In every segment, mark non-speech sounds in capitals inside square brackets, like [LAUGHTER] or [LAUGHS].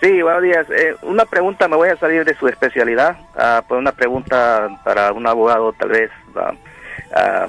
Sí, buenos días. Eh, una pregunta, me voy a salir de su especialidad. Ah, pues una pregunta para un abogado, tal vez. ah, ah,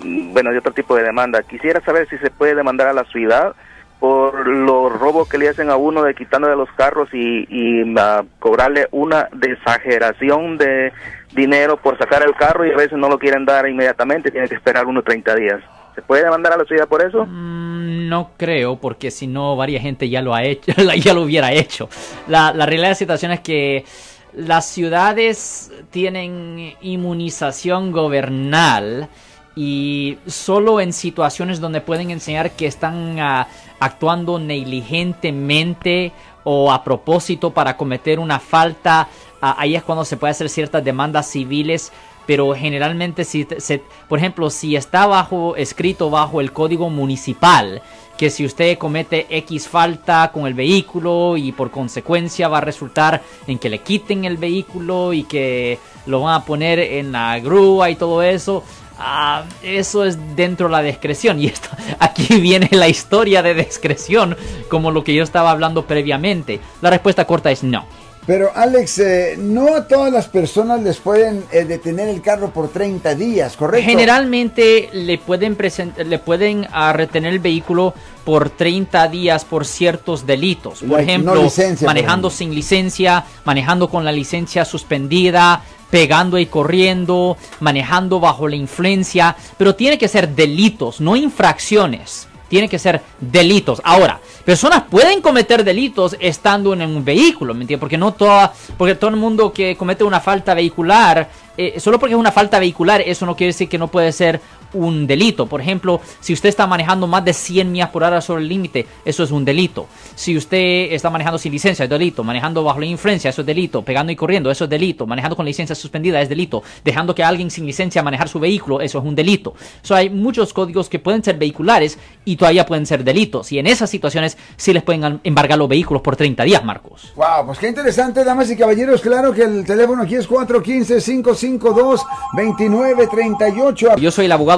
bueno, de otro tipo de demanda. Quisiera saber si se puede demandar a la ciudad por los robos que le hacen a uno de quitándole los carros y, y cobrarle una exageración de dinero por sacar el carro y a veces no lo quieren dar inmediatamente, tiene que esperar unos 30 días. ¿Se puede demandar a la ciudad por eso? Mm, No creo, porque si no, varias gente ya lo ha hecho, [LAUGHS] ya lo hubiera hecho. La, realidad de la situación es que las ciudades tienen inmunización gobernal y solo en situaciones donde pueden enseñar que están ah, actuando negligentemente o a propósito para cometer una falta, ah, ahí es cuando se puede hacer ciertas demandas civiles pero generalmente si se, por ejemplo si está bajo escrito bajo el código municipal que si usted comete X falta con el vehículo y por consecuencia va a resultar en que le quiten el vehículo y que lo van a poner en la grúa y todo eso ah, eso es dentro de la discreción. [LAUGHS] Y esto aquí viene la historia de discreción como lo que yo estaba hablando previamente. La respuesta corta es no Pero Alex, eh, no a todas las personas les pueden eh, detener el carro por 30 días, ¿correcto? Generalmente le pueden, le pueden ah, retener el vehículo por 30 días por ciertos delitos. Por ejemplo, no licencia, por manejando ejemplo. sin licencia, manejando con la licencia suspendida, pegando y corriendo, manejando bajo la influencia. Pero tiene que ser delitos, no infracciones. Tiene que ser delitos. Ahora, personas pueden cometer delitos estando en un vehículo, ¿me entiendes? Porque no toda, porque todo el mundo que comete una falta vehicular, eh, solo porque es una falta vehicular, eso no quiere decir que no puede ser un delito. Por ejemplo, si usted está manejando más de 100 millas por hora sobre el límite, eso es un delito. Si usted está manejando sin licencia, es delito. Manejando bajo la influencia, eso es delito. Pegando y corriendo, eso es delito. Manejando con licencia suspendida, es delito. Dejando que alguien sin licencia manejar su vehículo, eso es un delito. So, hay muchos códigos que pueden ser vehiculares y todavía pueden ser delitos. Y en esas situaciones sí les pueden embargar los vehículos por 30 días, Marcos. Wow, pues qué interesante, damas y caballeros. Claro que el teléfono aquí es 415-552-2938. Yo soy el abogado